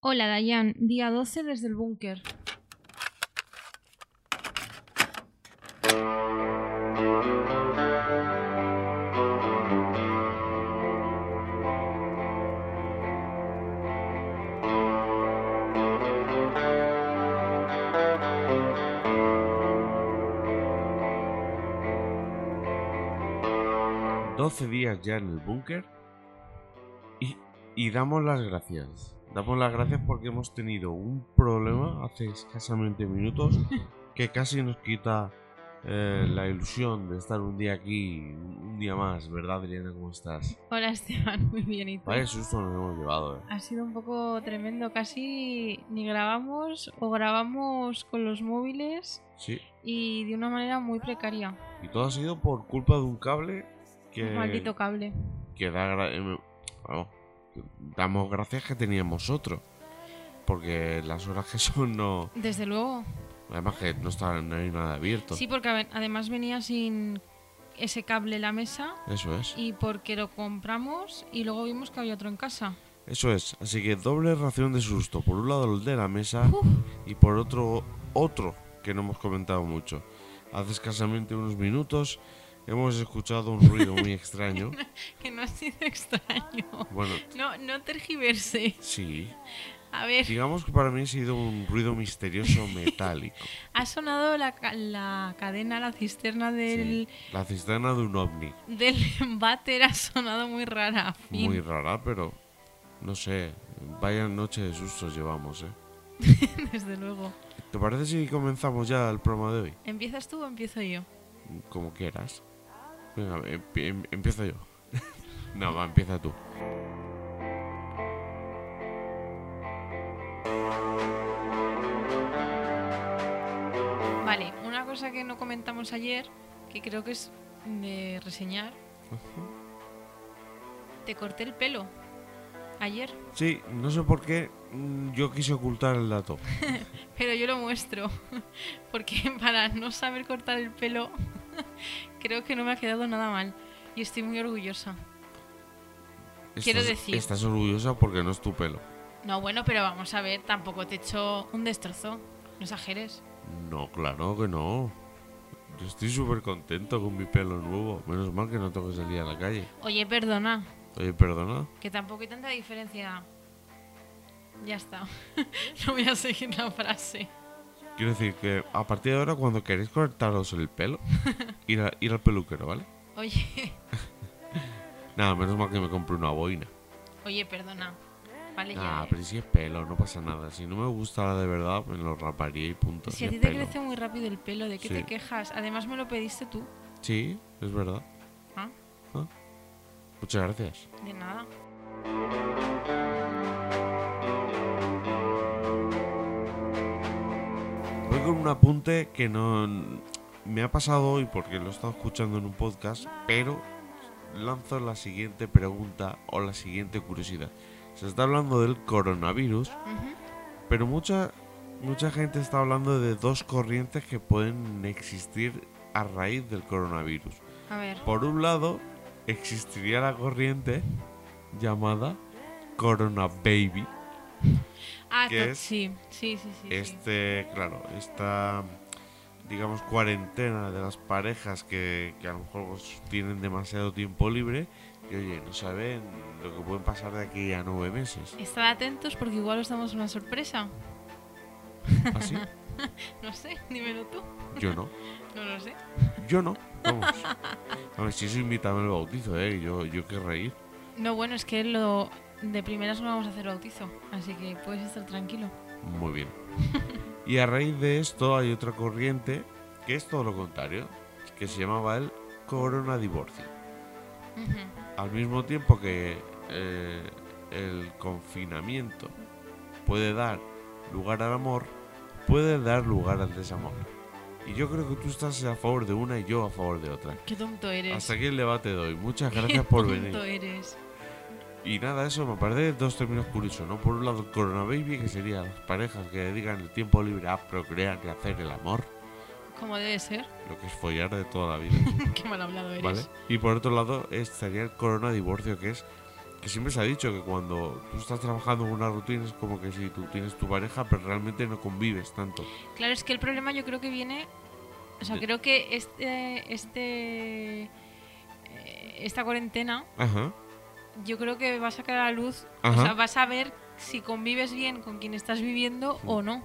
Hola Dayan, día 12 desde el búnker. Doce días ya en el búnker y, y damos las gracias. Damos las gracias porque hemos tenido un problema hace escasamente minutos que casi nos quita eh, la ilusión de estar un día aquí, un día más, ¿verdad, Adriana? ¿Cómo estás? Hola Esteban, muy bien. ¿y tú? Vaya susto nos hemos llevado, ¿eh? Ha sido un poco tremendo, casi ni grabamos o grabamos con los móviles Sí. y de una manera muy precaria. Y todo ha sido por culpa de un cable que, Un maldito cable. que da eh, vamos, damos gracias que teníamos otro. Porque las horas que son no... Desde luego. Además que no está no hay nada abierto. Sí, porque ade- además venía sin ese cable la mesa Eso es. y porque lo compramos y luego vimos que había otro en casa. Eso es, así que doble ración de susto. Por un lado el de la mesa Uf. y por otro otro que no hemos comentado mucho. Hace escasamente unos minutos hemos escuchado un ruido muy extraño. Que no ha sido extraño. Bueno, No, no tergiverse. sí. A ver, Digamos que para mí ha sido un ruido misterioso metálico. ha sonado la, la cadena, la cisterna del, Sí, La cisterna de un ovni. del váter ha sonado muy rara. Fin. Muy rara, pero no sé. Vaya noche de sustos llevamos, ¿eh? Desde luego. ¿Te parece si comenzamos ya el programa de hoy? ¿Empiezas tú o empiezo yo? Como quieras. Venga, empi- em- empiezo yo. no, va, empieza tú. Vale, una cosa que no comentamos ayer, que creo que es de reseñar. Te corté el pelo. Ayer. Sí, no sé por qué mm, yo quise ocultar el dato. Pero yo lo muestro. Porque para no saber cortar el pelo, creo que no me ha quedado nada mal. Y estoy muy orgullosa. Quiero decir- Estás orgullosa porque no es tu pelo. No, bueno, pero vamos a ver, tampoco te he hecho un destrozo. No exageres. No, claro que no. Yo estoy súper contento con mi pelo nuevo. Menos mal que no tengo que salir a la calle. Oye, perdona, Oye, perdona. que tampoco hay tanta diferencia. Ya está. no voy a seguir la frase. Quiero decir que a partir de ahora, cuando queréis cortaros el pelo, ir, a- ir al peluquero, ¿vale? Oye, Nada, menos mal que me compré una boina. oye, perdona. Vale, ya. Nah, eh. pero si es pelo, no pasa nada. Si no me gusta de verdad, me lo raparía y punto. Si a es ti te pelo. crece muy rápido el pelo, ¿de qué Sí. te quejas? Además me lo pediste tú. Sí, es verdad. ¿Ah? Muchas gracias. De nada. Con un apunte que no me ha pasado hoy porque lo he estado escuchando en un podcast, pero lanzo la siguiente pregunta o la siguiente curiosidad. Se está hablando del coronavirus, pero mucha mucha gente está hablando de dos corrientes que pueden existir a raíz del coronavirus. A ver. Por un lado, existiría la corriente llamada Corona Baby. Ah, ¿Qué to- es? sí, sí, sí, sí. sí. Este, claro, esta, digamos, cuarentena de las parejas que, que a lo mejor pues, tienen demasiado tiempo libre y, oye, no saben lo que pueden pasar de aquí a nueve meses. Estad atentos porque igual os damos una sorpresa. ¿Así? No sé, dímelo tú. Yo no. No lo sé. Yo no. Vamos. A ver, si eso invítame al bautizo, ¿eh? Yo, yo querré ir. No, bueno, es que lo de primeras no vamos a hacer bautizo, así que puedes estar tranquilo. Muy bien. Y a raíz de esto hay otra corriente que es todo lo contrario, que se llamaba el corona divorcio. Ujú. Al mismo tiempo que eh, el confinamiento puede dar lugar al amor, puede dar lugar al desamor. Y yo creo que tú estás a favor de una y yo a favor de otra. Qué tonto eres. Hasta aquí el debate de hoy. Muchas Qué gracias por tonto venir. eres. Y nada, eso me parece dos términos curiosos, ¿no? Por un lado el Corona Baby, que sería las parejas que dedican el tiempo libre a procrear y hacer el amor, Como debe ser. lo que es follar de toda la vida, Qué mal hablado eres. ¿vale? Y por otro lado estaría el Corona Divorcio, que es que siempre se ha dicho que cuando tú estás trabajando en una rutina es como que si tú tienes tu pareja, pero realmente no convives tanto. Claro, es que el problema yo creo que viene. O sea, De- creo que este. este eh, esta cuarentena, Ajá. Yo creo que va a sacar a la luz. Ajá. O sea, vas a ver si convives bien con quien estás viviendo o no.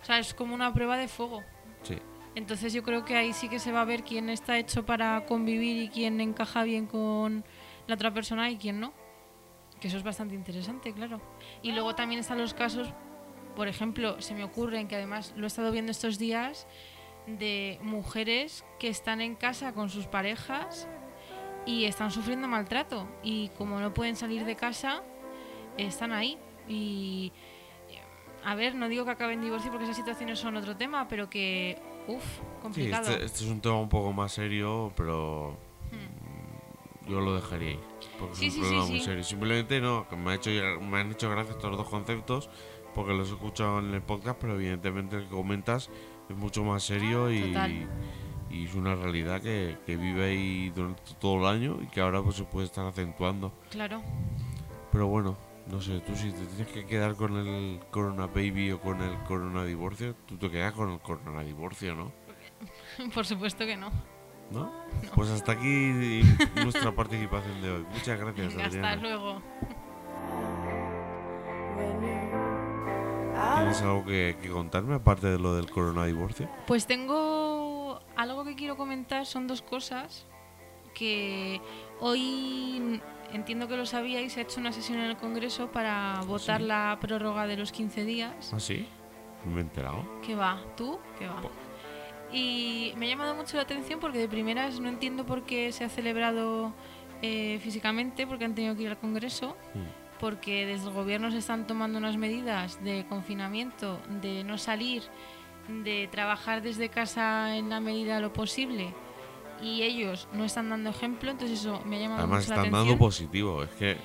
O sea, es como una prueba de fuego. Sí. Entonces yo creo que ahí sí que se va a ver quién está hecho para convivir y quién encaja bien con la otra persona y quién no. Que eso es bastante interesante, claro. Y luego también están los casos, por ejemplo, se me ocurren, que además lo he estado viendo estos días, de mujeres que están en casa con sus parejas y están sufriendo maltrato. Y como no pueden salir de casa, están ahí. Y a ver, no digo que acaben en divorcio porque esas situaciones son otro tema, pero que, uff, Sí, complicado. este, este es un tema un poco más serio, pero mm, yo lo dejaría ahí. Porque Sí, es un sí, problema muy serio. Simplemente no, que me, ha hecho, me han hecho gracia estos dos conceptos porque los he escuchado en el podcast, pero evidentemente el que comentas es mucho más serio y, Total. Y es una realidad que, que vive ahí durante todo el año y que ahora pues se puede estar acentuando. Claro. Pero bueno, no sé, tú si te tienes que quedar con el Corona Baby o con el Corona Divorcio, tú te quedas con el Corona Divorcio, ¿no? Por supuesto que no. ¿No? Pues hasta aquí nuestra participación de hoy. Muchas gracias, Venga, hasta Adriana. luego. ¿Tienes algo que, que contarme aparte de lo del Corona Divorcio? Pues tengo algo que quiero comentar, son dos cosas que hoy entiendo que lo sabíais, se ha hecho una sesión en el Congreso para votar Sí. la prórroga de los 15 días. ¿Ah, sí? No me he enterado. ¿Qué va? ¿Tú? ¿Qué va? Po- Y me ha llamado mucho la atención porque de primeras no entiendo por qué se ha celebrado eh, físicamente, porque han tenido que ir al Congreso, Mm. porque desde el gobierno se están tomando unas medidas de confinamiento, de no salir, de trabajar desde casa en la medida de lo posible. Y ellos no están dando ejemplo, entonces eso me ha llamado Además mucho la están atención. dando positivo. Es que...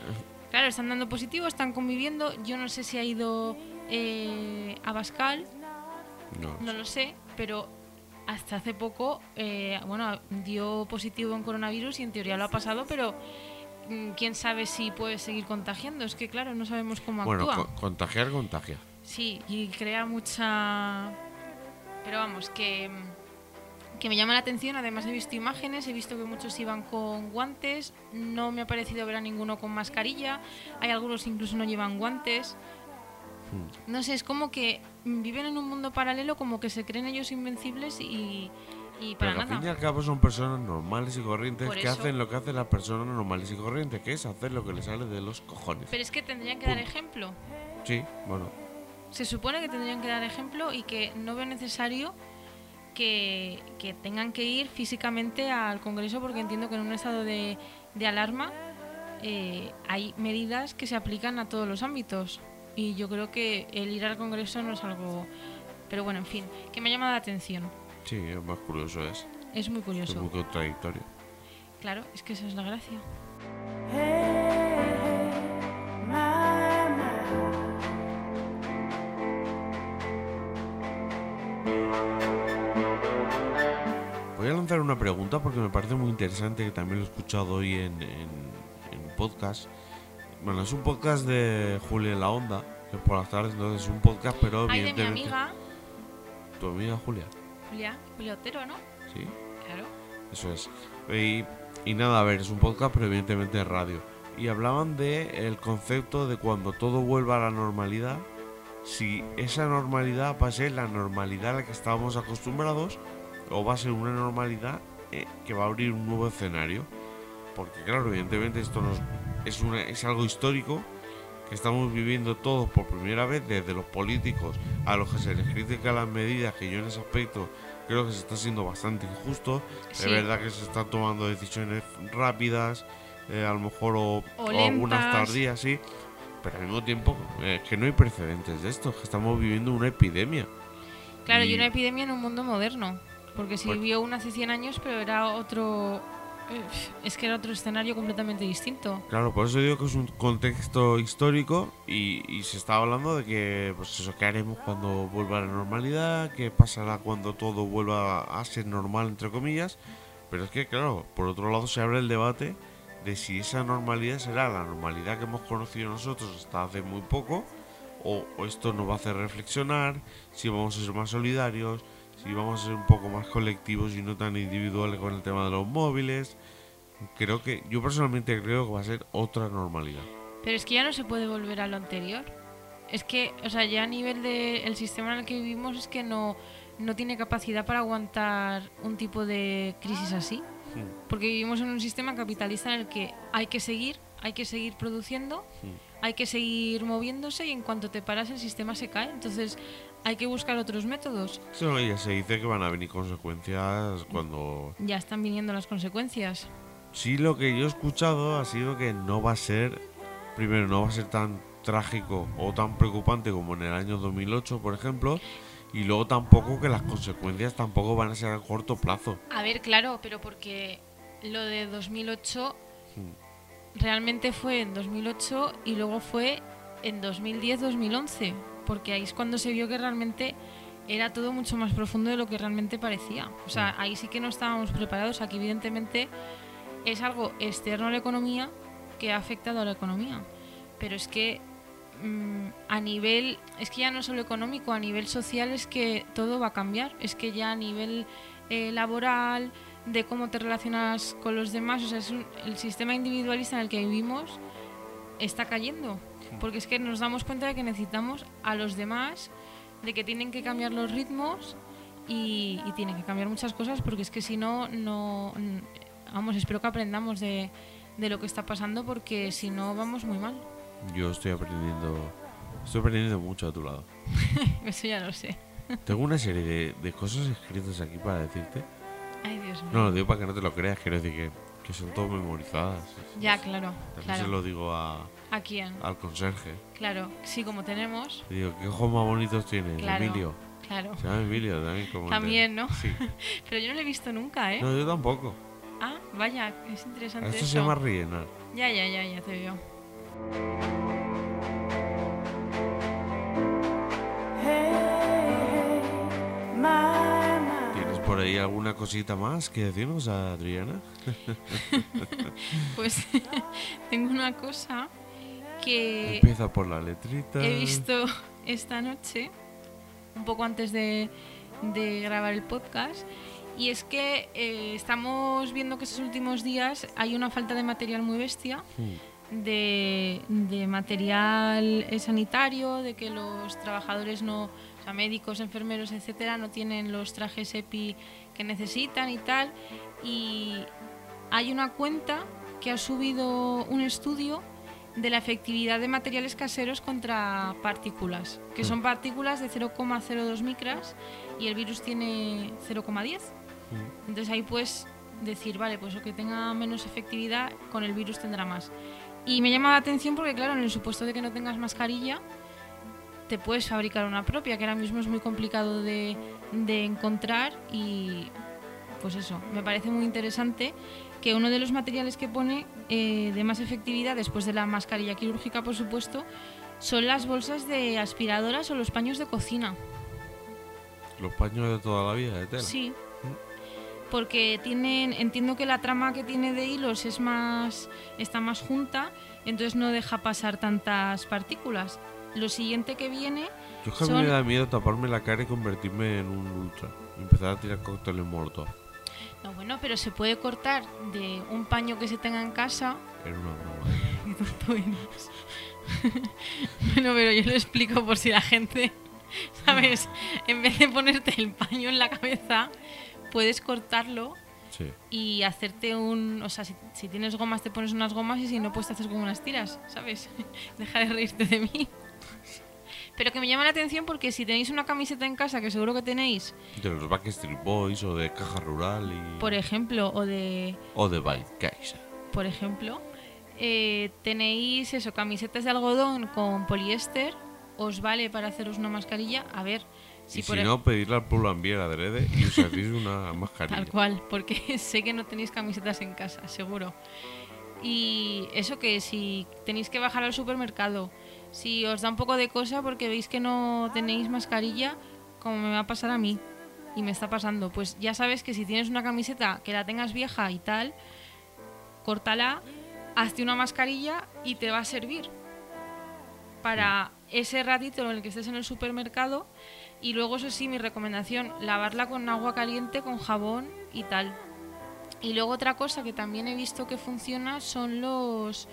Claro, están dando positivo, están conviviendo. Yo no sé si ha ido eh, a Bascal, No. no lo sé, pero hasta hace poco, eh, bueno, dio positivo en coronavirus y en teoría lo ha pasado, pero mm, quién sabe si puede seguir contagiando. Es que, claro, no sabemos cómo Bueno, actúa. co- contagiar, contagia. Sí, y crea mucha... Pero vamos, que, que me llama la atención. Además he visto imágenes, he visto que muchos iban con guantes. No me ha parecido ver a ninguno con mascarilla. Hay algunos incluso no llevan guantes. Mm. No sé, es como que viven en un mundo paralelo, como que se creen ellos invencibles y, y para Pero al fin y nada. al cabo son personas normales y corrientes Por que eso- hacen lo que hacen las personas normales y corrientes, que es hacer lo que les sale de los cojones. Pero es que tendrían que dar Punto. ejemplo. Sí, bueno. Se supone que tendrían que dar ejemplo y que no veo necesario que, que tengan que ir físicamente al Congreso porque entiendo que en un estado de, de alarma eh, hay medidas que se aplican a todos los ámbitos y yo creo que el ir al Congreso no es algo... Pero bueno, en fin, que me ha llamado la atención. Sí, es más curioso es. Es muy Es curioso. muy contradictorio. Claro, es que esa es la gracia. Lanzar una pregunta porque me parece muy interesante, que también lo he escuchado hoy en, en, en podcast. Bueno, es un podcast de Julia en la Onda, que es por las tardes, entonces es un podcast, pero Hay de mi evidentemente... amiga, Tu amiga Julia, Julia, Julia Otero, ¿no? sí, Claro. eso es. Y, y nada, a ver, es un podcast, pero evidentemente es radio. Y hablaban de el concepto de cuando todo vuelva a la normalidad, si esa normalidad va a ser la normalidad a la que estábamos acostumbrados o va a ser una normalidad eh, que va a abrir un nuevo escenario. Porque claro, evidentemente esto nos, es, una, es algo histórico que estamos viviendo todos por primera vez, desde los políticos a los que se les critica las medidas, que yo en ese aspecto creo que se está siendo bastante injusto. Sí. Es verdad que se están tomando decisiones rápidas, eh, a lo mejor o, O o algunas tardías, sí. Pero al mismo tiempo, eh, que no hay precedentes de esto, que estamos viviendo una epidemia. Claro, y Y- una epidemia en un mundo moderno. Porque Pues- vivió una hace 100 años, pero era otro. eh, Es que era otro escenario completamente distinto. Claro, por eso digo que es un contexto histórico y, y se está hablando de que, pues eso, qué haremos cuando vuelva a la normalidad, qué pasará cuando todo vuelva a ser normal, entre comillas. Pero es que, claro, por otro lado se abre el debate de si esa normalidad será la normalidad que hemos conocido nosotros hasta hace muy poco, o, o esto nos va a hacer reflexionar, si vamos a ser más solidarios, si vamos a ser un poco más colectivos y no tan individuales con el tema de los móviles. Creo que, yo personalmente creo que va a ser otra normalidad. Pero es que ya no se puede volver a lo anterior. Es que, o sea, ya a nivel del sistema en el que vivimos es que no, no tiene capacidad para aguantar un tipo de crisis así. Hmm, Porque vivimos en un sistema capitalista en el que hay que seguir, hay que seguir produciendo, hmm. hay que seguir moviéndose y en cuanto te paras el sistema se cae. Entonces hay que buscar otros métodos. Eso ya se dice que van a venir consecuencias cuando... Ya están viniendo las consecuencias. Sí, lo que yo he escuchado ha sido que no va a ser, primero, no va a ser tan trágico o tan preocupante como en el año 2008, por ejemplo, y luego tampoco que las consecuencias tampoco van a ser a corto plazo. A ver, claro, pero porque lo de 2008 Hmm. realmente fue en 2008 y luego fue en 2010-2011, porque ahí es cuando se vio que realmente era todo mucho más profundo de lo que realmente parecía. O sea, ahí sí que no estábamos preparados, aquí evidentemente es algo externo a la economía que ha afectado a la economía. Pero es que mm, a nivel, es que ya no solo económico, a nivel social es que todo va a cambiar. Es que ya a nivel eh, laboral, de cómo te relacionas con los demás, o sea, es un- el sistema individualista en el que vivimos está cayendo. Porque es que nos damos cuenta de que necesitamos a los demás, de que tienen que cambiar los ritmos y, y tienen que cambiar muchas cosas, porque es que si no, no. Vamos, espero que aprendamos de, de lo que está pasando, porque si no, vamos muy mal. Yo estoy aprendiendo, estoy aprendiendo mucho a tu lado. Eso ya lo sé. Tengo una serie de, de cosas escritas aquí para decirte. Ay, Dios mío. No, lo digo para que no te lo creas, quiero decir que, que son todas memorizadas. Ya, claro. También se claro. lo digo a, ¿A quién? al conserje. Claro, sí, como tenemos. Digo, ¿qué ojos más bonitos tienes, Claro. Emilio? Claro. Se llama Emilio también. Como También, ¿no? Sí. Pero yo no lo he visto nunca, ¿eh? No, yo tampoco. Ah, vaya, es interesante Esto eso. se llama rellenar. Ya, ya, ya, ya te veo. ¿Tienes por ahí alguna cosita más que decirnos, Adriana? Pues tengo una cosa que Empieza por la letrita. he visto esta noche, un poco antes de, de grabar el podcast, y es que eh, estamos viendo que estos últimos días hay una falta de material muy bestia. Hmm. de, de material eh, sanitario, de que los trabajadores no, o sea, médicos, enfermeros, etcétera, no tienen los trajes EPI que necesitan y tal. Y hay una cuenta que ha subido un estudio de la efectividad de materiales caseros contra partículas, que son partículas de 0,02 micras y el virus tiene 0,10. Hmm. Entonces ahí puedes decir, vale, pues lo que tenga menos efectividad, con el virus tendrá más. Y me llama la atención porque, claro, en el supuesto de que no tengas mascarilla, te puedes fabricar una propia, que ahora mismo es muy complicado de, de encontrar y pues eso, me parece muy interesante que uno de los materiales que pone eh, de más efectividad, después de la mascarilla quirúrgica, por supuesto, son las bolsas de aspiradoras o los paños de cocina. Los paños de toda la vida, de tela. Sí. Porque tienen, entiendo que la trama que tiene de hilos es más, está más junta, entonces no deja pasar tantas partículas. Lo siguiente que viene, Yo es que son- me da miedo taparme la cara y convertirme en un ultra. Y empezar a tirar cócteles molotov. No bueno, pero se puede cortar de un paño que se tenga en casa. Era una broma. Bueno, pero yo lo explico por si la gente, ¿sabes? En vez de ponerte el paño en la cabeza, puedes cortarlo Sí. y hacerte un. O sea, si, si tienes gomas, te pones unas gomas y si no, pues te haces como unas tiras, ¿sabes? Deja de reírte de mí. Pero que me llama la atención porque si tenéis una camiseta en casa, que seguro que tenéis, De los Backstreet Boys o de Caja Rural y... por ejemplo, o de. O de Kaiser. Por ejemplo, eh, tenéis eso, camisetas de algodón con poliéster, os vale para haceros una mascarilla. A ver, si y si no, pedirle al pueblo Ambier adrede y usaréis una mascarilla. Tal cual, porque sé que no tenéis camisetas en casa, seguro. Y eso que si tenéis que bajar al supermercado, si os da un poco de cosa porque veis que no tenéis mascarilla, como me va a pasar a mí, y me está pasando, pues ya sabes que si tienes una camiseta que la tengas vieja y tal, córtala hazte una mascarilla y te va a servir para ese ratito en el que estés en el supermercado. Y luego eso sí mi recomendación lavarla con agua caliente con jabón y tal. Y luego otra cosa que también he visto que funciona son los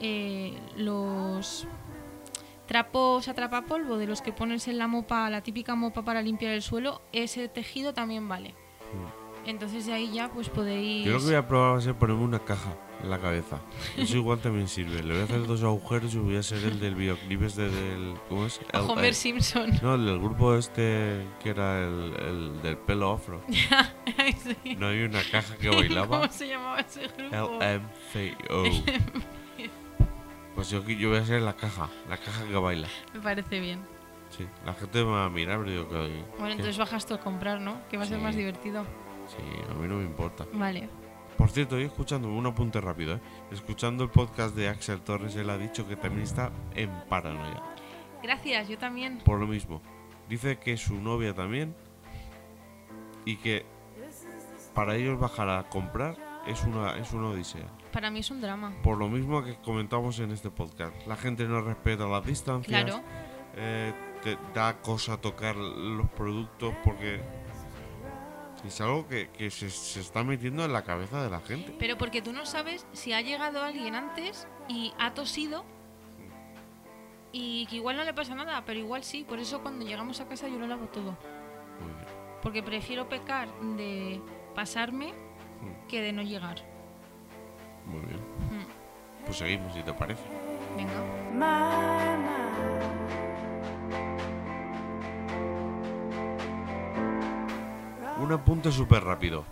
eh, los trapos atrapapolvo de los que pones en la mopa la típica mopa para limpiar el suelo ese tejido también vale entonces de ahí ya pues podéis Yo lo que voy a probar va a ser ponerme una caja en la cabeza. Eso igual también sirve. Le voy a hacer dos agujeros y voy a ser el del videoclip este del... ¿Cómo es? El- Homer el- Simpson No, el del grupo este que era el, el del pelo afro. Sí. No hay una caja que bailaba. ¿Cómo se llamaba ese grupo? LMFAO. Pues yo, yo voy a ser la caja, la caja que baila. Me parece bien. Sí, la gente me va a mirar, pero digo que... Bueno, entonces bajas tú a comprar, ¿no? Que va a ser más divertido. Sí, a mí no me importa. Vale. Por cierto, hoy escuchando, un apunte rápido, ¿eh? Escuchando el podcast de Axel Torres, él ha dicho que también está en paranoia. Gracias, yo también. Por lo mismo. Dice que su novia también. Y que para ellos bajar a comprar es una, es una odisea. Para mí es un drama. Por lo mismo que comentamos en este podcast. La gente no respeta las distancias. Claro. eh, te da cosa tocar los productos porque es algo que, que se, se está metiendo en la cabeza de la gente. Pero porque tú no sabes si ha llegado alguien antes y ha tosido y que igual no le pasa nada, pero igual sí. Por eso cuando llegamos a casa yo lo lavo todo. Muy bien. Porque prefiero pecar de pasarme que de no llegar. Muy bien. Mm. Pues seguimos, si te parece. Venga. Un apunte súper rápido.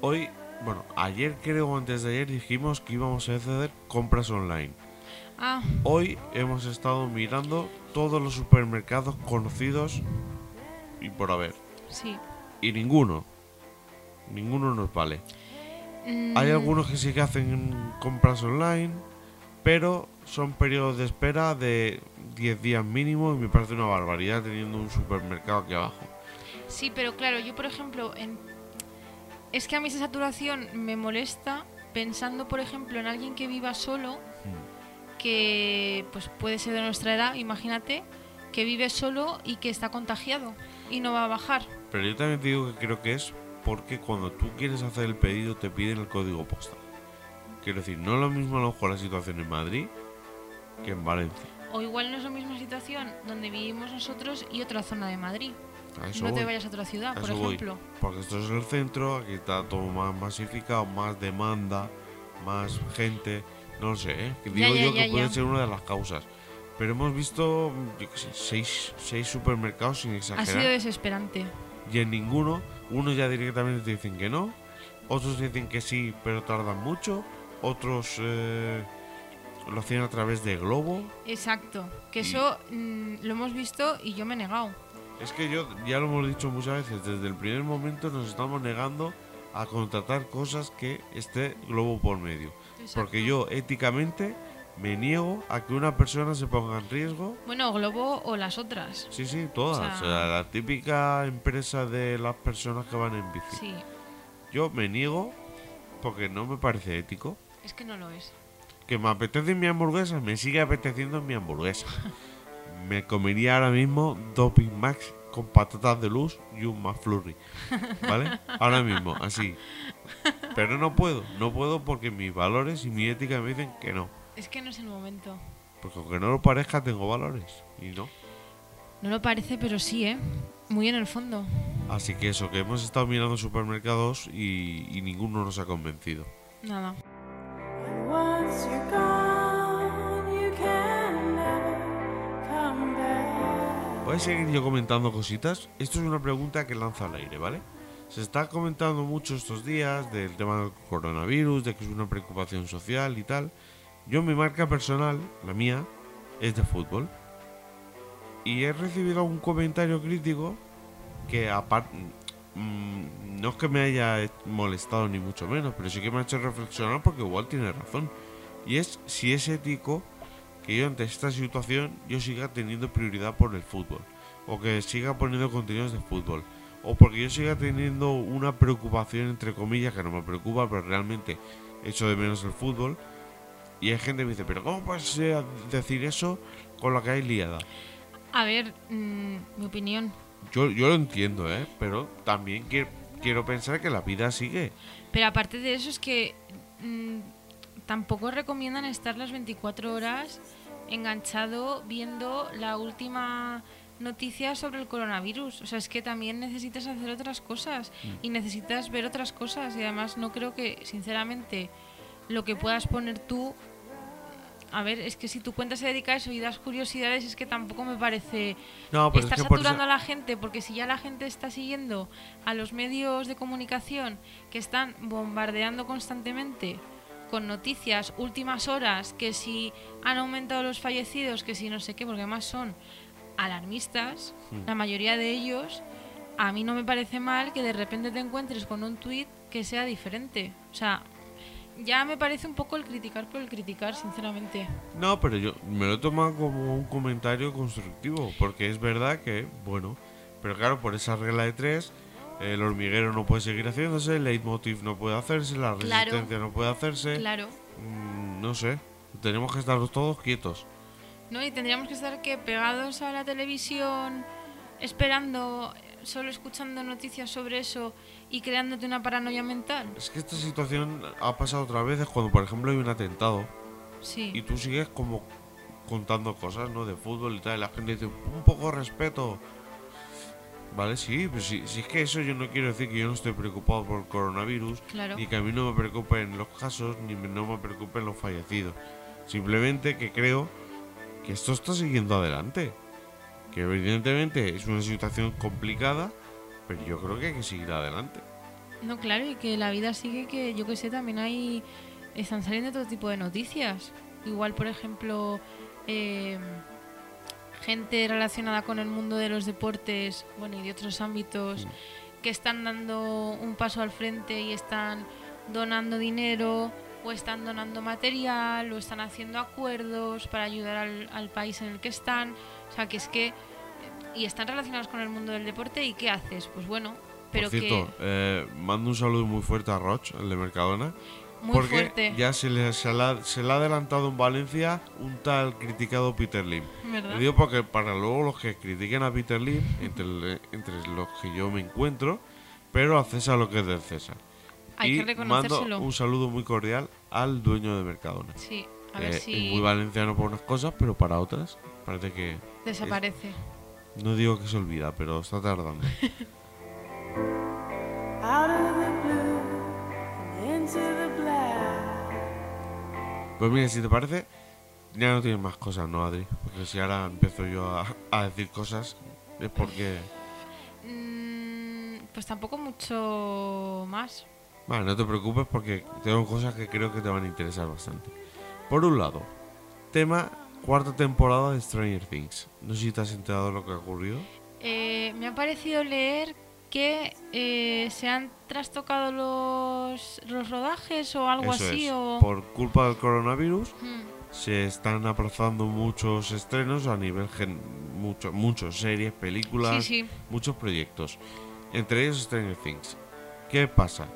Hoy, bueno, ayer creo o antes de ayer dijimos que íbamos a hacer compras online. Ah, Hoy hemos estado mirando todos los supermercados conocidos y por haber. sí. Y ninguno, ninguno nos vale. Mm, Hay algunos que sí que hacen compras online, pero son periodos de espera de 10 días mínimo y me parece una barbaridad teniendo un supermercado aquí abajo. Sí, pero claro, yo por ejemplo, en... es que a mí esa saturación me molesta pensando, por ejemplo, en alguien que viva solo, que pues puede ser de nuestra edad, imagínate, que vive solo y que está contagiado y no va a bajar. Pero yo también te digo que creo que es porque cuando tú quieres hacer el pedido te piden el código postal. Quiero decir, no es lo mismo a lo mejor la situación en Madrid que en Valencia. O igual no es la misma situación donde vivimos nosotros y otra zona de Madrid. No te voy. vayas a otra ciudad, A por eso voy. ejemplo. Porque esto es el centro, aquí está todo más masificado, más demanda, más gente, no lo sé, ¿eh? Que Ya, digo ya, yo ya, que puede ser una de las causas. Pero hemos visto, yo qué sé, seis, seis supermercados sin Ha exagerar. sido desesperante. Y en ninguno, unos ya directamente te dicen que no, otros dicen que sí, pero tardan mucho, otros eh, lo hacían a través de Globo. Exacto. Que eso mm, lo hemos visto y yo me he negado. Es que yo, ya lo hemos dicho muchas veces, desde el primer momento nos estamos negando a contratar cosas que esté Globo por medio. Porque yo éticamente me niego a que una persona se ponga en riesgo. Bueno, Globo o las otras. Sí, sí, todas. O sea- O sea, la típica empresa de las personas que van en bici. Sí, Yo me niego porque no me parece ético. es que no lo es. Que me apetece mi hamburguesa, me sigue apeteciendo mi hamburguesa. me comería ahora mismo dos Big Macs con patatas de luz y un McFlurry. ¿Vale? Ahora mismo, así. Pero no puedo, no puedo porque mis valores y mi ética me dicen que no. Es que no es el momento. Porque aunque no lo parezca, tengo valores. Y no. No lo parece, pero sí, ¿eh? Muy en el fondo. Así que eso, que hemos estado mirando supermercados y, y ninguno nos ha convencido. Nada. Voy a seguir yo comentando cositas. Esto es una pregunta que lanza al aire, ¿vale? Se está comentando mucho estos días del tema del coronavirus, de que es una preocupación social y tal. Yo mi marca personal, la mía, es de fútbol. Y he recibido un comentario crítico que aparte... no es que me haya molestado ni mucho menos, pero sí que me ha hecho reflexionar porque igual tiene razón. Y es si es ético que yo ante esta situación yo siga teniendo prioridad por el fútbol o que siga poniendo contenidos de fútbol o porque yo siga teniendo una preocupación entre comillas que no me preocupa pero realmente echo de menos el fútbol Y hay gente que me dice, pero ¿cómo puedes eh, decir eso con la que hay liada? A ver, mm, mi opinión. Yo, yo lo entiendo, ¿eh? Pero también quiero, quiero pensar que la vida sigue. Pero aparte de eso es que mm, tampoco recomiendan estar las 24 horas enganchado viendo la última noticia sobre el coronavirus. O sea, es que también necesitas hacer otras cosas y necesitas ver otras cosas. Y además no creo que, sinceramente, lo que puedas poner tú... A ver, es que si tu cuenta se dedica a eso y das curiosidades, es que tampoco me parece No, pero Estás es que por eso- saturando a la gente porque si ya la gente está siguiendo a los medios de comunicación que están bombardeando constantemente con noticias últimas horas, que si han aumentado los fallecidos, que si no sé qué, porque además son alarmistas, Hmm. la mayoría de ellos, a mí no me parece mal que de repente te encuentres con un tuit que sea diferente. O sea, ya me parece un poco el criticar por el criticar, sinceramente. No, pero yo me lo he tomado como un comentario constructivo, porque es verdad que, bueno, pero claro, por esa regla de tres, el hormiguero no puede seguir haciéndose, el leitmotiv no puede hacerse, la Claro. resistencia no puede hacerse, Claro. mm, no sé, tenemos que estar todos quietos. ¿no? Y tendríamos que estar que pegados a la televisión, esperando, solo escuchando noticias sobre eso y creándote una paranoia mental. Es que esta situación ha pasado otras veces cuando, por ejemplo, hay un atentado y Sí, tú sigues como contando cosas, ¿no? De fútbol y tal, y la gente dice, un poco de respeto. Vale, sí, pues si, si es que eso yo no quiero decir que yo no estoy preocupado por el coronavirus, claro. ni que a mí no me preocupen los casos, ni me- no me preocupen los fallecidos. Simplemente que creo que esto está siguiendo adelante. Que evidentemente es una situación complicada, pero yo creo que hay que seguir adelante. No, claro, y que la vida sigue que, yo que sé, también hay... Están saliendo todo tipo de noticias. Igual, por ejemplo, eh, gente relacionada con el mundo de los deportes, bueno, y de otros ámbitos, que están dando un paso al frente y están donando dinero, o están donando material, o están haciendo acuerdos para ayudar al, al país en el que están. O sea, que es que... Y están relacionados con el mundo del deporte, ¿y qué haces? Pues bueno, pero Por cierto, que... eh, mando un saludo muy fuerte a Roch, el de Mercadona. Muy porque fuerte. ya se le, se, la- se le ha adelantado en Valencia un tal criticado Peter Lim. ¿Verdad? Lo digo porque para luego los que critiquen a Peter Lim, entre, el- entre los que yo me encuentro, pero a César lo que es del César. Hay y que reconocérselo. mando un saludo muy cordial al dueño de Mercadona. Sí, a ver Eh, si Es muy valenciano por unas cosas, pero para otras parece que... desaparece. No digo que se olvida, pero está tardando. Pues mira, si te parece, ya no tienes más cosas, ¿no, Adri? Porque si ahora empiezo yo a, a decir cosas, es porque... Mm, pues tampoco mucho más. Vale, no te preocupes porque tengo cosas que creo que te van a interesar bastante. Por un lado, tema cuarta temporada de Stranger Things. No sé si te has enterado de lo que ha ocurrido. Eh, me ha parecido leer que eh, se han trastocado los, los rodajes o algo Eso así. es. O... Por culpa del coronavirus Mm, se están aplazando muchos estrenos a nivel gen mucho, muchos series, películas, Sí, sí. muchos proyectos. Entre ellos Stranger Things. ¿Qué pasa?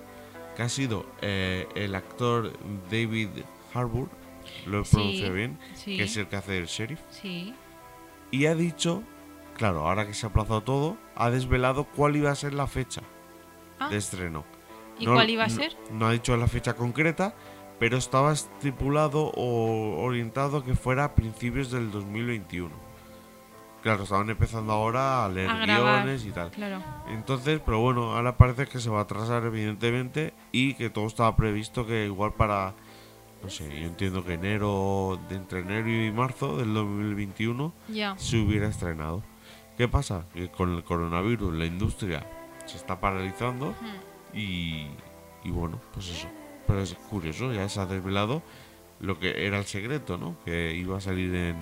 Que ha sido eh, el actor David Harbour, lo he Sí, pronunciado bien, Sí, que es el que hace el sheriff, sí. y ha dicho, claro, ahora que se ha aplazado todo, ha desvelado cuál iba a ser la fecha Ah, de estreno. ¿Y No- cuál iba a ser? No ha dicho la fecha concreta, pero estaba estipulado o orientado que fuera a principios del 2021. Claro, estaban empezando ahora a leer A guiones y tal. Claro. Entonces, pero bueno, ahora parece que se va a atrasar evidentemente y que todo estaba previsto que igual para, no sé, yo entiendo que enero, de entre enero y marzo del 2021 Ya. se hubiera estrenado. ¿Qué pasa? Que con el coronavirus la industria se está paralizando Mm. y, y bueno, pues eso. Pero es curioso, ya se ha desvelado lo que era el secreto, ¿no? Que iba a salir en,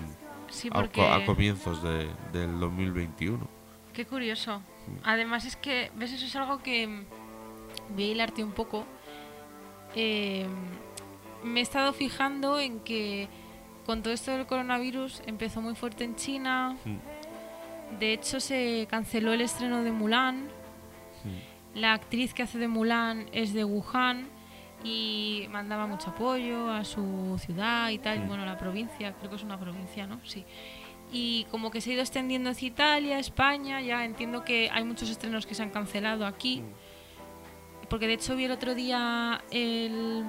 Sí, porque... a comienzos de- del 2021. Qué curioso. Además es que, ¿ves? Eso es algo que mm, voy a hilarte un poco. Eh, me he estado fijando en que con todo esto del coronavirus empezó muy fuerte en China. Mm. De hecho, se canceló el estreno de Mulan. Mm. La actriz que hace de Mulan es de Wuhan. y mandaba mucho apoyo a su ciudad y tal, Mm. bueno, la provincia, creo que es una provincia, ¿no? Sí. Y como que se ha ido extendiendo hacia Italia, España, ya entiendo que hay muchos estrenos que se han cancelado aquí. Porque de hecho vi el otro día el,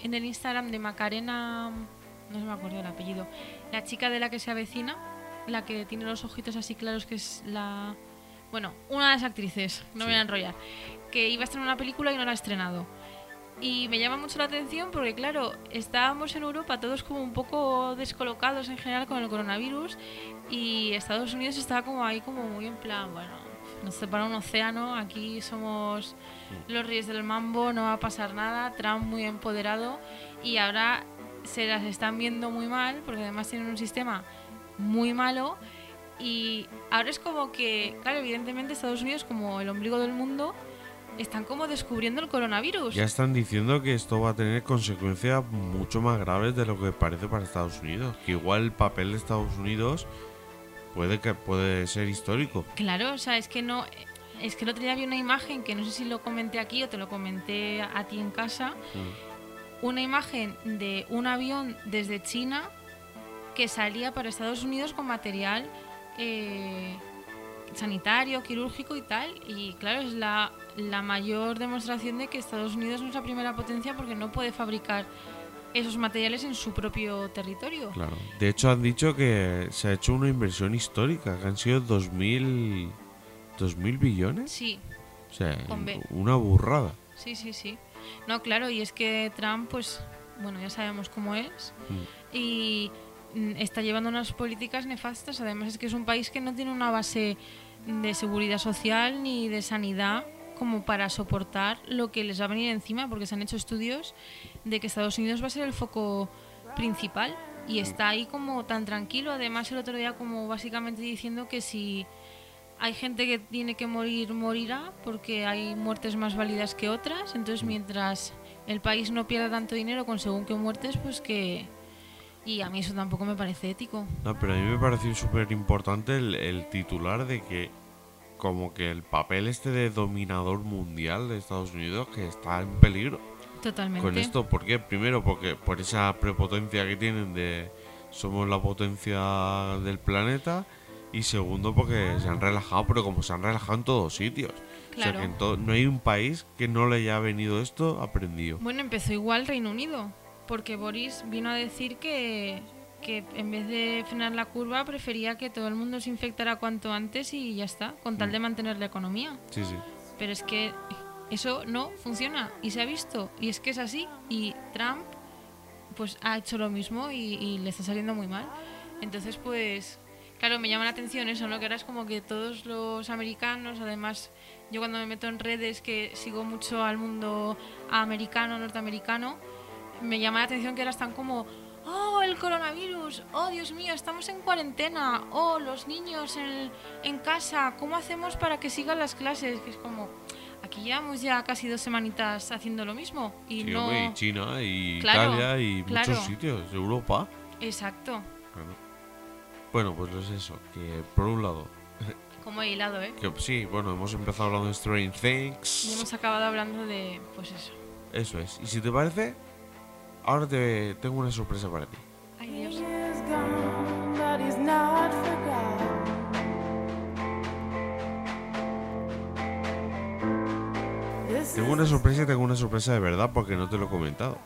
en el Instagram de Macarena, no se me acuerdo el apellido, la chica de la que se avecina, la que tiene los ojitos así claros, que es la... Bueno, una de las actrices, no me Sí. voy a enrollar, que iba a estrenar una película y no la ha estrenado. Y me llama mucho la atención porque, claro, estábamos en Europa todos como un poco descolocados en general con el coronavirus y Estados Unidos estaba como ahí como muy en plan, bueno, nos separa un océano, aquí somos los reyes del mambo, no va a pasar nada, Trump muy empoderado y ahora se las están viendo muy mal porque además tienen un sistema muy malo y ahora es como que, claro, evidentemente Estados Unidos como el ombligo del mundo están como descubriendo el coronavirus. Ya están diciendo que esto va a tener consecuencias mucho más graves de lo que parece para Estados Unidos. Que igual el papel de Estados Unidos puede que puede ser histórico. Claro, o sea, es que no. Es que el otro día vi una imagen que no sé si lo comenté aquí o te lo comenté a ti en casa. Una imagen de un avión desde China que salía para Estados Unidos con material eh, sanitario, quirúrgico y tal. Y claro, es la, la mayor demostración de que Estados Unidos no es la primera potencia porque no puede fabricar esos materiales en su propio territorio. Claro. De hecho, han dicho que se ha hecho una inversión histórica, que han sido 2.000, 2.000 billones. Sí, O sea, una burrada. Sí, sí, sí. No, claro, y es que Trump, pues, bueno, ya sabemos cómo es. Mm. Y mm, está llevando unas políticas nefastas. Además, es que es un país que no tiene una base de seguridad social ni de sanidad como para soportar lo que les va a venir encima, porque se han hecho estudios de que Estados Unidos va a ser el foco principal y está ahí como tan tranquilo. Además, el otro día como básicamente diciendo que si hay gente que tiene que morir, morirá, porque hay muertes más válidas que otras. Entonces, mientras el país no pierda tanto dinero con según qué muertes, pues que... Y a mí eso tampoco me parece ético. No, pero a mí me pareció súper importante el, el titular de que como que el papel este de dominador mundial de Estados Unidos que está en peligro Totalmente. con esto. ¿Por qué? Primero porque por esa prepotencia que tienen de somos la potencia del planeta y segundo porque se han relajado, pero como se han relajado en todos sitios. O sea Claro. que en no hay un país que no le haya venido esto aprendido. Bueno, empezó igual Reino Unido, porque Boris vino a decir que, que en vez de frenar la curva prefería que todo el mundo se infectara cuanto antes y ya está, con tal de mantener la economía. Sí, sí. Pero es que eso no funciona y se ha visto y es que es así y Trump pues ha hecho lo mismo y, y le está saliendo muy mal. Entonces pues claro, me llama la atención eso, ¿no? Que ahora es como que todos los americanos, además yo cuando me meto en redes que sigo mucho al mundo americano, norteamericano, me llama la atención que ahora están como Oh, el coronavirus. Oh, Dios mío, estamos en cuarentena. Oh, los niños en, en casa. ¿Cómo hacemos para que sigan las clases? Que es como, aquí llevamos ya casi dos semanitas haciendo lo mismo. Y Sí, no... hombre, y China y Claro, Italia y claro. muchos sitios, Europa. Exacto. Claro. Bueno, pues es eso, que por un lado, Como he hilado, ¿eh? que sí, bueno, hemos empezado hablando de Strange Y Things. hemos acabado hablando de, pues eso. Eso es. Y si te parece, ahora te tengo una sorpresa para ti. Ay, Dios. Tengo una sorpresa y tengo una sorpresa de verdad porque no te lo he comentado.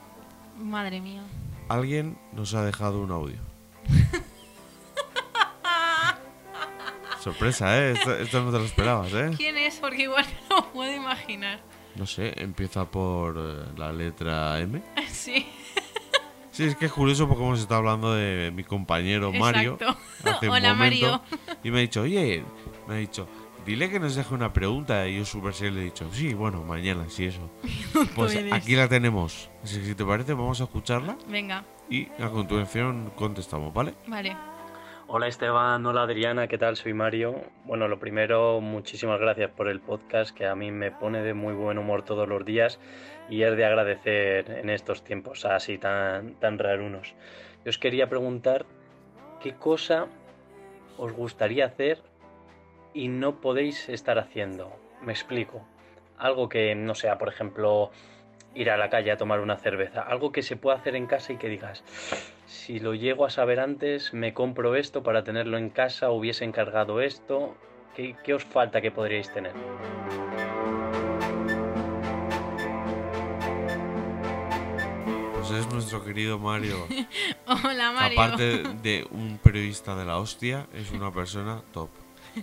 Madre mía. Alguien nos ha dejado un audio. Sorpresa, ¿eh? Esto, esto no te lo esperabas, ¿eh? ¿Quién es? Porque igual no lo puedo imaginar. No sé, empieza por eh, la letra M. Sí, Sí, es que es curioso porque hemos estado hablando de mi compañero Mario exacto. hace un Hola, momento Mario. y me ha dicho, oye, me ha dicho, dile que nos deje una pregunta y yo súper serio le he dicho, sí, bueno, mañana, sí, eso. Pues aquí la tenemos. Así que si te parece, vamos a escucharla Venga, y a continuación contestamos, ¿vale? vale. Hola Esteban, hola Adriana, ¿qué tal? Soy Mario. Bueno, lo primero, muchísimas gracias por el podcast que a mí me pone de muy buen humor todos los días y es de agradecer en estos tiempos así tan, tan rarunos. Yo os quería preguntar qué cosa os gustaría hacer y no podéis estar haciendo. Me explico. Algo que no sea, por ejemplo, ir a la calle a tomar una cerveza. Algo que se pueda hacer en casa y que digas, si lo llego a saber antes, me compro esto para tenerlo en casa, hubiese encargado esto. ¿Qué, qué os falta que podríais tener? Pues es nuestro querido Mario. Hola, Mario. aparte de un periodista de la hostia, es una persona top.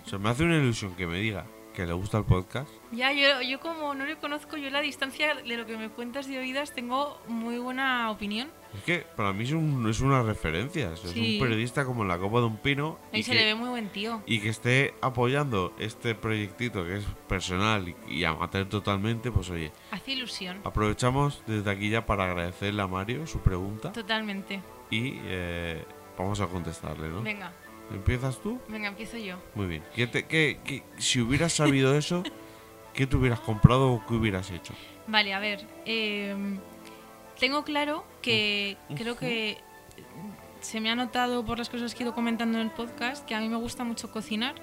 O sea, me hace una ilusión que me diga que le gusta el podcast. Ya, yo, yo como no le conozco, yo la distancia de lo que me cuentas de oídas tengo muy buena opinión. Es que para mí es, un- es una referencia. Sí. Es un periodista como en la copa de un pino. Ahí y se que- le ve muy buen tío. y que esté apoyando este proyectito que es personal y, y amateur totalmente, pues oye, Hace ilusión. aprovechamos desde aquí ya para agradecerle a Mario su pregunta Totalmente. y eh, vamos a contestarle, ¿no? Venga, ¿Empiezas tú? venga, empiezo yo. Muy bien. ¿Qué te- qué- qué- si hubieras sabido eso, ¿qué te hubieras comprado o qué hubieras hecho? Vale, a ver. eh, tengo claro que creo que se me ha notado por las cosas que he ido comentando en el podcast que a mí me gusta mucho cocinar.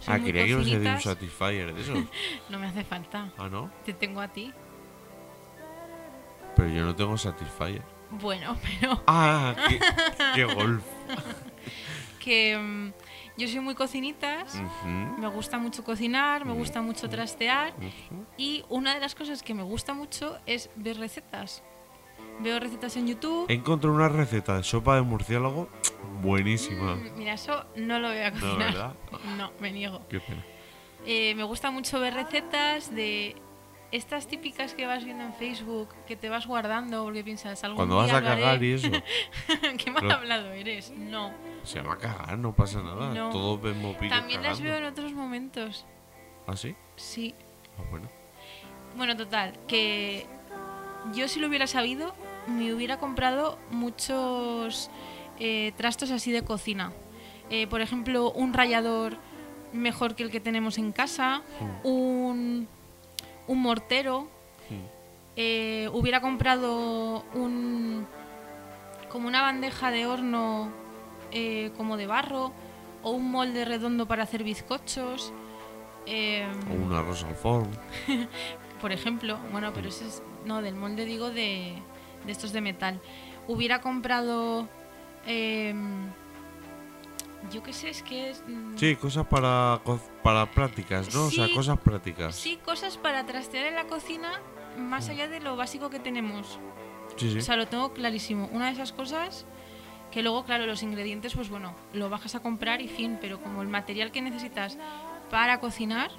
Soy ah, quería que ibas a un. Satisfyer de esos. No me hace falta. ah, ¿no? Te tengo a ti. Pero yo no tengo Satisfyer. Bueno, pero Ah, qué, qué golf. que mm, yo soy muy cocinitas. Me gusta mucho cocinar, me gusta mucho trastear. ujú. Y una de las cosas que me gusta mucho es ver recetas. Veo recetas en YouTube. Encontré una receta de sopa de murciélago buenísima. Mm, Mira, eso no lo voy a No, cocinar. ¿verdad? No, me niego. Qué pena. Eh, me gusta mucho ver recetas de estas típicas que vas viendo en Facebook, que te vas guardando porque piensas algo. Cuando vas a cagar y eso, Qué mal Lo- hablado eres. No. se va a cagar, no pasa nada. No. Todos vemos pillos También las cagando. veo en otros momentos. ¿Ah, sí? Sí. Ah, bueno. Bueno, total, que yo si lo hubiera sabido, me hubiera comprado muchos eh, trastos así de cocina. Eh, por ejemplo, un rallador mejor que el que tenemos en casa, un, un mortero, Hmm. eh, hubiera comprado un como una bandeja de horno eh, como de barro o un molde redondo para hacer bizcochos. em, O un arroz al forno. por ejemplo, bueno, pero ese es. No, del molde digo de, de estos de metal. Hubiera comprado. Yo qué sé, es que es. mm, Sí, cosas para, para prácticas, ¿no? O sea, Sí. cosas prácticas. Sí, cosas para trastear en la cocina más allá de lo básico que tenemos. Sí, sí. O sea, lo tengo clarísimo. Una de esas cosas que luego, claro, los ingredientes, pues bueno, lo bajas a comprar y fin, pero como el material que necesitas para cocinar,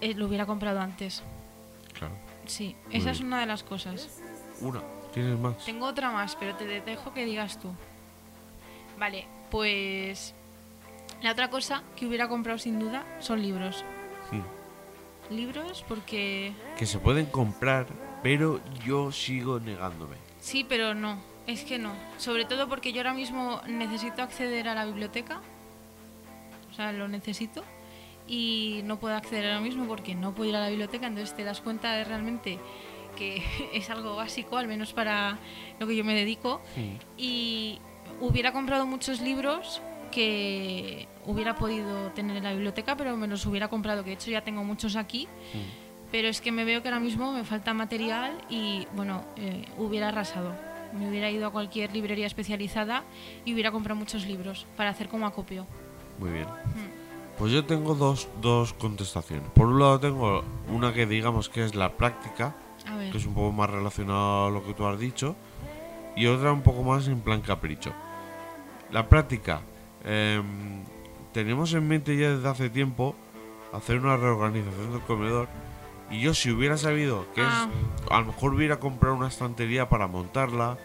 eh, lo hubiera comprado antes. Claro. Sí, Muy esa es bien. una de las cosas. Una. ¿Tienes más? Tengo otra más, pero te dejo que digas tú. Vale, pues la otra cosa que hubiera comprado sin duda son libros. Hmm. Libros porque... Que se pueden comprar, pero yo sigo negándome. Sí, pero no, es que no. Sobre todo porque yo ahora mismo necesito acceder a la biblioteca. O sea, lo necesito. Y no puedo acceder ahora mismo porque no puedo ir a la biblioteca. Entonces te das cuenta de realmente que es algo básico, al menos para lo que yo me dedico. y hubiera comprado muchos libros que hubiera podido tener en la biblioteca, pero me los hubiera comprado, que de hecho ya tengo muchos aquí, pero es que me veo que ahora mismo me falta material y bueno, eh, hubiera arrasado. Me hubiera ido a cualquier librería especializada y hubiera comprado muchos libros para hacer como acopio. Muy bien. Hmm. Pues yo tengo dos, dos contestaciones. Por un lado tengo una que digamos que es la práctica, que es un poco más relacionado a lo que tú has dicho, y otra un poco más en plan capricho. La práctica. em, tenemos en mente ya desde hace tiempo hacer una reorganización del comedor. Y yo si hubiera sabido que Ah. es... A lo mejor hubiera comprado una estantería para montarla,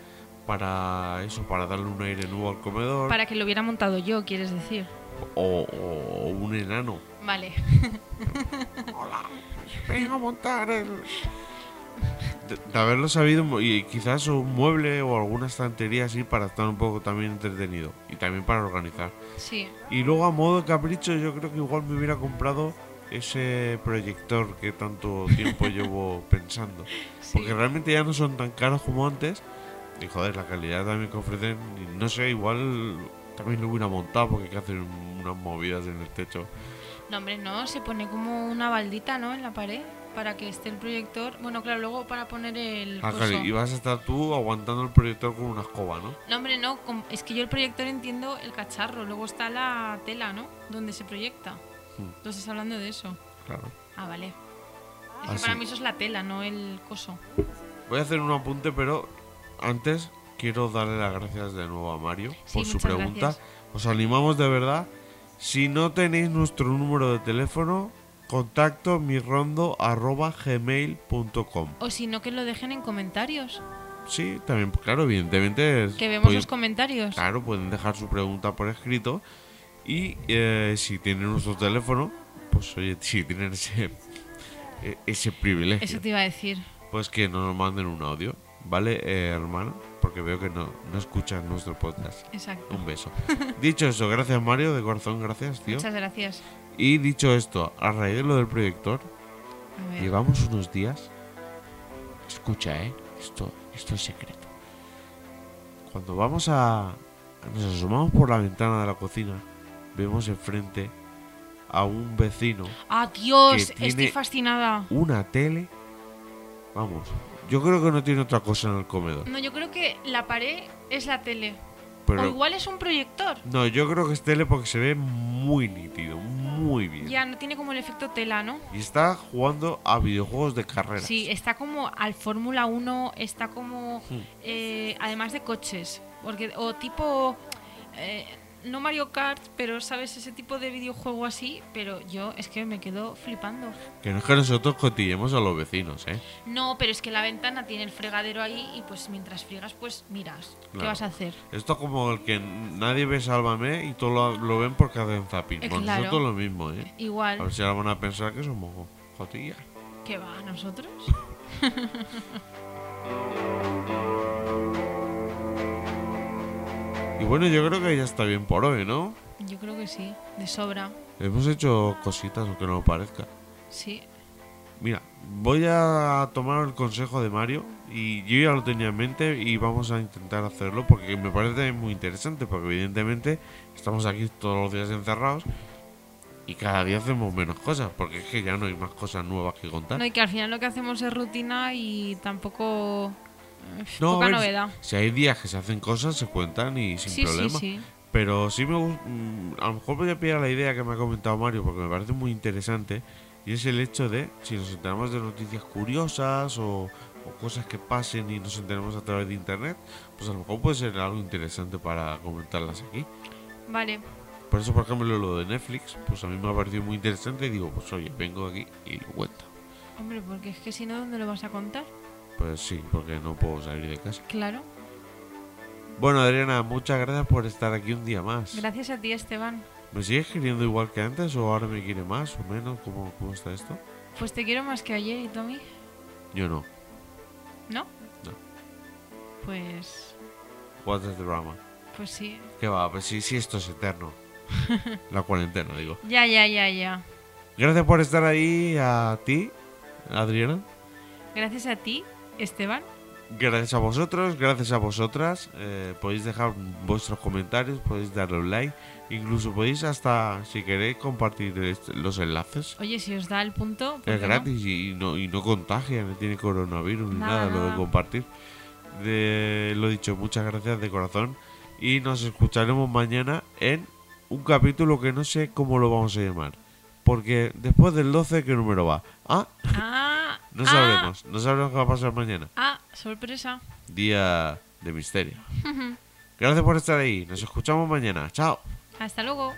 para eso, para darle un aire nuevo al comedor. para que lo hubiera montado yo, quieres decir. O, o un enano. Vale. Venga a montar el... De, de haberlo sabido y quizás un mueble o alguna estantería así para estar un poco también entretenido y también para organizar. Sí. Y luego a modo de capricho yo creo que igual me hubiera comprado ese proyector que tanto tiempo llevo pensando. sí. Porque realmente ya no son tan caros como antes. Y joder, la calidad también que ofrecen, no sé, igual también lo hubiera montado porque hay que hacer unas movidas en el techo. No, hombre, no, se pone como una baldita, ¿no? En la pared. Para que esté el proyector. Bueno, claro, luego para poner el. Ah, claro, y vas a estar tú aguantando el proyector con una escoba, ¿no? No, hombre, no. Es que yo el proyector entiendo el cacharro. Luego está la tela, ¿no? Donde se proyecta. Hmm. Entonces hablando de eso. Claro. Ah, vale. Es Ah, que para sí. mí eso es la tela, no el coso. Voy a hacer un apunte, pero antes quiero darle las gracias de nuevo a Mario Sí, por su pregunta. gracias. Os animamos de verdad. Si no tenéis nuestro número de teléfono, contacto mirrondo@gmail.com. O si no, que lo dejen en comentarios. Sí, también, claro, evidentemente. es- Que vemos los comentarios. Claro, pueden dejar su pregunta por escrito. Y eh, si tienen nuestro teléfono, pues oye, si tienen ese, e- ese privilegio, Eso te iba a decir. pues que nos manden un audio, ¿vale, eh, hermano? Porque veo que no, no escuchan nuestro podcast. Exacto. Un beso. dicho eso, gracias Mario, de corazón, gracias, tío. Muchas gracias. Y dicho esto, a raíz de lo del proyector, llevamos unos días. Escucha, ¿eh? Esto, esto es secreto. Cuando vamos a. Nos asomamos por la ventana de la cocina, vemos enfrente a un vecino ¡Ah, Dios! Estoy fascinada. una tele. Vamos, yo creo que no tiene otra cosa en el comedor. No, yo creo que la pared es la tele. Pero O igual es un proyector. no, yo creo que es tele porque se ve muy nítido, muy bien. Ya, no tiene como el efecto tela, ¿no? Y está jugando a videojuegos de carreras. Sí, está como al Fórmula 1, está como... Hmm. eh, además de coches. Porque, o tipo... eh, no Mario Kart, pero sabes, ese tipo de videojuego así, pero yo es que me quedo flipando. Que no es que nosotros cotillemos a los vecinos, ¿eh? No, pero es que la ventana tiene el fregadero ahí y pues mientras friegas, pues miras. ¿Qué Claro. vas a hacer? Esto es como el que nadie ve Sálvame y todos lo, lo ven porque hacen zapping. Eh, claro. nosotros lo mismo, ¿eh? A Igual. ver si ahora van a pensar que somos jotillas. ¿Qué va? ¿Nosotros? Y bueno, yo creo que ya está bien por hoy, ¿no? Yo creo que sí, de sobra. Hemos hecho cositas, aunque no lo parezca. Sí. Mira, voy a tomar el consejo de Mario y yo ya lo tenía en mente y vamos a intentar hacerlo porque me parece muy interesante porque evidentemente estamos aquí todos los días encerrados y cada día hacemos menos cosas porque es que ya no hay más cosas nuevas que contar. No, y que al final lo que hacemos es rutina y tampoco. No, poca ver, novedad. Si hay días que se hacen cosas, se cuentan y sin Sí, problema. sí, sí. Pero sí me gusta. A lo mejor voy a pillar la idea que me ha comentado Mario porque me parece muy interesante. Y es el hecho de, si nos enteramos de noticias curiosas o, o cosas que pasen y nos enteramos a través de internet, pues a lo mejor puede ser algo interesante para comentarlas aquí. Vale. Por eso, por ejemplo, lo de Netflix, pues a mí me ha parecido muy interesante y digo, pues oye, vengo aquí y lo cuento. Hombre, porque es que si no, ¿dónde lo vas a contar? Pues sí, porque no puedo salir de casa. Claro. Bueno, Adriana, muchas gracias por estar aquí un día más. Gracias a ti, Esteban. ¿Me sigues queriendo igual que antes o ahora me quiere más o menos? ¿Cómo, cómo está esto? Pues te quiero más que ayer y Tommy. Yo no. ¿No? No. Pues. What's the drama? Pues sí. ¿Qué va? Pues sí, sí, esto es eterno. La cuarentena, digo. Ya, ya, ya, ya. Gracias por estar ahí a ti, Adriana. Gracias a ti, Esteban. Gracias a vosotros, gracias a vosotras. Eh, podéis dejar vuestros comentarios, podéis darle un like. Incluso podéis hasta, si queréis, compartir este- los enlaces. Oye, si os da el punto. ¿por Es no? gratis y no, y no contagia, no tiene coronavirus ni Nada, nada, lo de compartir. De, lo dicho, muchas gracias de corazón. Y nos escucharemos mañana en un capítulo que no sé cómo lo vamos a llamar. Porque después del 12, ¿qué número va? Ah, Ah, no ah, sabremos. No sabremos qué va a pasar mañana. Ah, sorpresa. Día de misterio. Gracias por estar ahí. Nos escuchamos mañana. Chao. Hasta luego.